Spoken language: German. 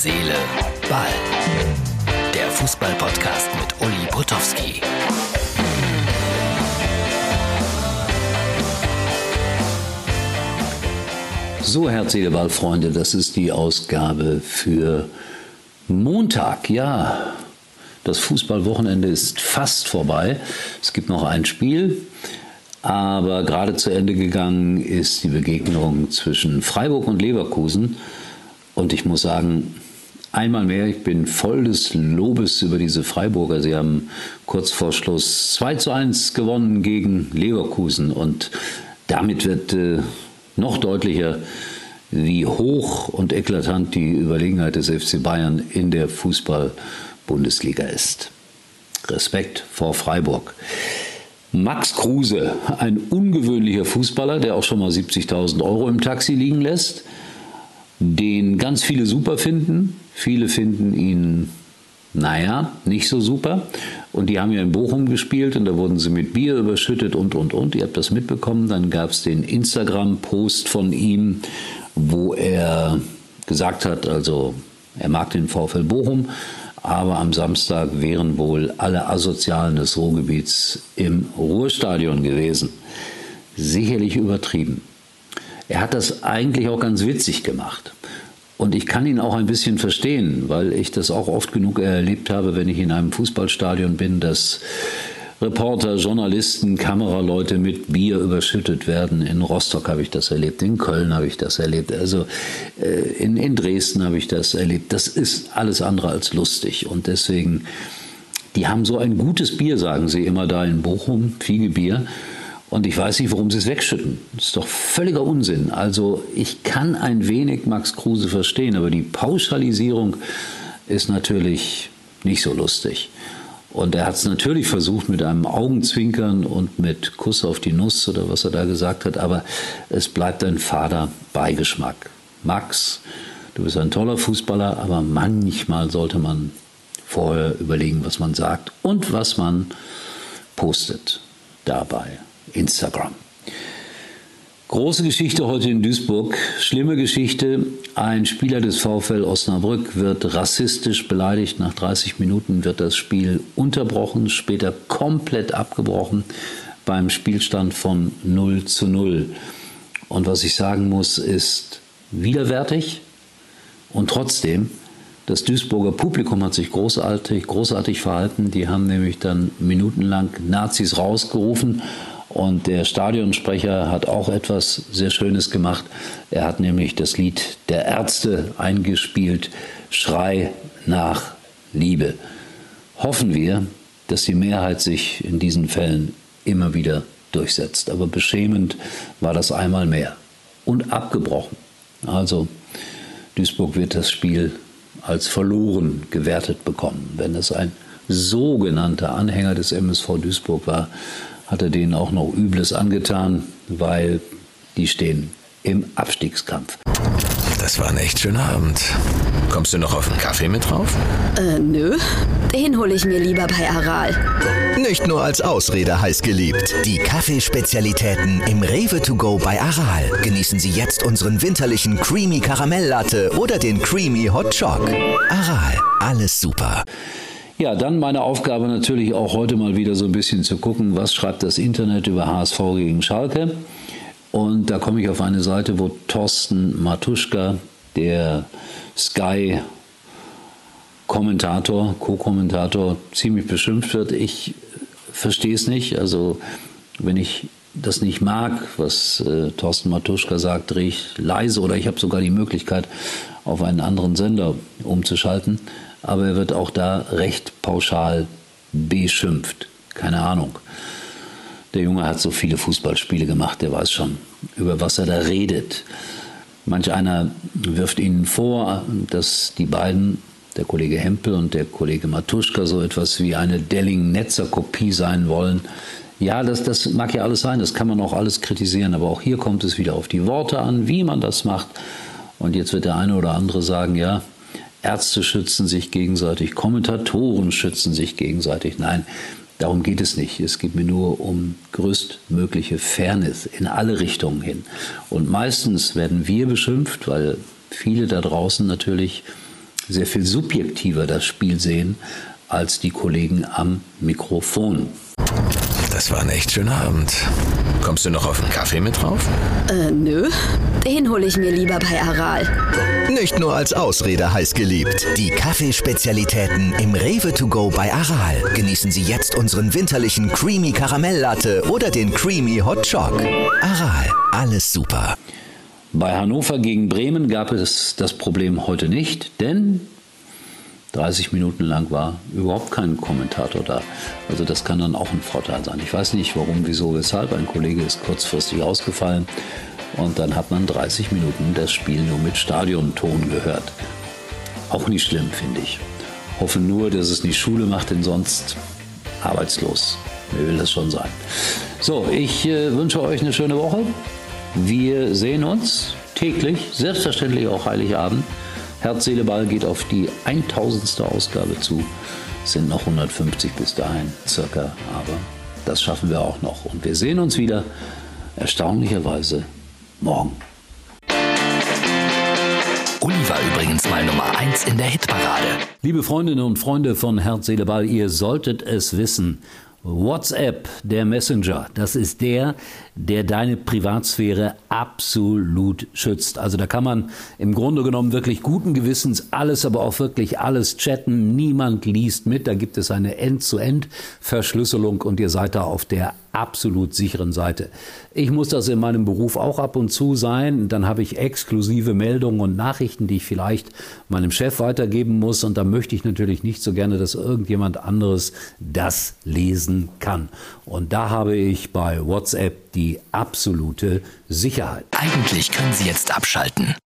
Seele, Ball. Der Fußball-Podcast mit Uli Potowski. So, Herz, Seele, Ball, Freunde, das ist die Ausgabe für Montag. Ja, das Fußballwochenende ist fast vorbei. Es gibt noch ein Spiel. Aber gerade zu Ende gegangen ist die Begegnung zwischen Freiburg und Leverkusen. Und ich muss sagen, einmal mehr, ich bin voll des Lobes über diese Freiburger. Sie haben kurz vor Schluss 2 zu 1 gewonnen gegen Leverkusen. Und damit wird äh, noch deutlicher, wie hoch und eklatant die Überlegenheit des FC Bayern in der Fußball-Bundesliga ist. Respekt vor Freiburg. Max Kruse, ein ungewöhnlicher Fußballer, der auch schon mal 70.000 Euro im Taxi liegen lässt, den ganz viele super finden. Viele finden ihn, naja, nicht so super. Und die haben ja in Bochum gespielt und da wurden sie mit Bier überschüttet und, und, und. Ihr habt das mitbekommen. Dann gab es den Instagram-Post von ihm, wo er gesagt hat, also er mag den VfL Bochum, aber am Samstag wären wohl alle Asozialen des Ruhrgebiets im Ruhrstadion gewesen. Sicherlich übertrieben. Er hat das eigentlich auch ganz witzig gemacht. Und ich kann ihn auch ein bisschen verstehen, weil ich das auch oft genug erlebt habe, wenn ich in einem Fußballstadion bin, dass Reporter, Journalisten, Kameraleute mit Bier überschüttet werden. In Rostock habe ich das erlebt, in Köln habe ich das erlebt, also äh, in, in Dresden habe ich das erlebt. Das ist alles andere als lustig und deswegen, die haben so ein gutes Bier, sagen sie immer da in Bochum, Fiege Bier. Und ich weiß nicht, warum sie es wegschütten. Das ist doch völliger Unsinn. Also ich kann ein wenig Max Kruse verstehen, aber die Pauschalisierung ist natürlich nicht so lustig. Und er hat es natürlich versucht mit einem Augenzwinkern und mit Kuss auf die Nuss oder was er da gesagt hat, aber es bleibt ein fader Beigeschmack. Max, du bist ein toller Fußballer, aber manchmal sollte man vorher überlegen, was man sagt und was man postet dabei. Instagram. Große Geschichte heute in Duisburg. Schlimme Geschichte. Ein Spieler des VfL Osnabrück wird rassistisch beleidigt. Nach 30 Minuten wird das Spiel unterbrochen, später komplett abgebrochen beim Spielstand von 0 zu 0. Und was ich sagen muss, ist widerwärtig und trotzdem, das Duisburger Publikum hat sich großartig, großartig verhalten. Die haben nämlich dann minutenlang Nazis rausgerufen und der Stadionsprecher hat auch etwas sehr Schönes gemacht. Er hat nämlich das Lied der Ärzte eingespielt, Schrei nach Liebe. Hoffen wir, dass die Mehrheit sich in diesen Fällen immer wieder durchsetzt. Aber beschämend war das einmal mehr. Und abgebrochen. Also Duisburg wird das Spiel als verloren gewertet bekommen. Wenn es ein sogenannter Anhänger des MSV Duisburg war, hat er denen auch noch Übles angetan, weil die stehen im Abstiegskampf. Das war ein echt schöner Abend. Kommst du noch auf einen Kaffee mit drauf? Äh, nö. Den hole ich mir lieber bei Aral. Nicht nur als Ausrede heiß geliebt. Die Kaffeespezialitäten im Rewe to go bei Aral. Genießen Sie jetzt unseren winterlichen Creamy Karamelllatte oder den Creamy Hot Choc. Aral, alles super. Ja, dann meine Aufgabe natürlich auch heute mal wieder so ein bisschen zu gucken, was schreibt das Internet über HSV gegen Schalke. Und da komme ich auf eine Seite, wo Thorsten Matuschka, der Sky Kommentator, Co-Kommentator, ziemlich beschimpft wird. Ich verstehe es nicht. Also wenn ich das nicht mag, was äh, Thorsten Matuschka sagt, drehe ich leise oder ich habe sogar die Möglichkeit, auf einen anderen Sender umzuschalten aber er wird auch da recht pauschal beschimpft. Keine Ahnung. Der Junge hat so viele Fußballspiele gemacht, der weiß schon, über was er da redet. Manch einer wirft ihnen vor, dass die beiden, der Kollege Hempel und der Kollege Matuschka, so etwas wie eine Delling-Netzer-Kopie sein wollen. Ja, das, das mag ja alles sein, das kann man auch alles kritisieren, aber auch hier kommt es wieder auf die Worte an, wie man das macht. Und jetzt wird der eine oder andere sagen, ja, Ärzte schützen sich gegenseitig, Kommentatoren schützen sich gegenseitig. Nein, darum geht es nicht. Es geht mir nur um größtmögliche Fairness in alle Richtungen hin. Und meistens werden wir beschimpft, weil viele da draußen natürlich sehr viel subjektiver das Spiel sehen als die Kollegen am Mikrofon. Das war ein echt schöner Abend. Kommst du noch auf einen Kaffee mit drauf? Äh, nö. Den hole ich mir lieber bei Aral. Nicht nur als Ausrede heiß geliebt. Die Kaffeespezialitäten im Rewe to go bei Aral. Genießen Sie jetzt unseren winterlichen Creamy Karamelllatte oder den Creamy Hot Choc. Aral, alles super. Bei Hannover gegen Bremen gab es das Problem heute nicht, denn 30 Minuten lang war überhaupt kein Kommentator da. Also das kann dann auch ein Vorteil sein. Ich weiß nicht warum, wieso, weshalb. Ein Kollege ist kurzfristig ausgefallen und dann hat man 30 Minuten das Spiel nur mit Stadionton gehört. Auch nicht schlimm, finde ich. Hoffe nur, dass es nicht Schule macht, denn sonst arbeitslos. Mir will das schon sein. So, ich äh, wünsche euch eine schöne Woche. Wir sehen uns täglich, selbstverständlich auch Heiligabend. Herz, Seele, Ball geht auf die 1000. Ausgabe zu. Es sind noch 150 bis dahin circa, aber das schaffen wir auch noch. Und wir sehen uns wieder, erstaunlicherweise, morgen. Uli war übrigens mal Nummer 1 in der Hitparade. Liebe Freundinnen und Freunde von Herz, Seele, Ball, ihr solltet es wissen. WhatsApp, der Messenger, das ist der, der deine Privatsphäre absolut schützt. Also da kann man im Grunde genommen wirklich guten Gewissens alles, aber auch wirklich alles chatten. Niemand liest mit. Da gibt es eine End-zu-End-Verschlüsselung und ihr seid da auf der absolut sicheren Seite. Ich muss das in meinem Beruf auch ab und zu sein. Dann habe ich exklusive Meldungen und Nachrichten, die ich vielleicht meinem Chef weitergeben muss. Und da möchte ich natürlich nicht so gerne, dass irgendjemand anderes das lesen kann. Und da habe ich bei WhatsApp die absolute Sicherheit. Eigentlich können Sie jetzt abschalten.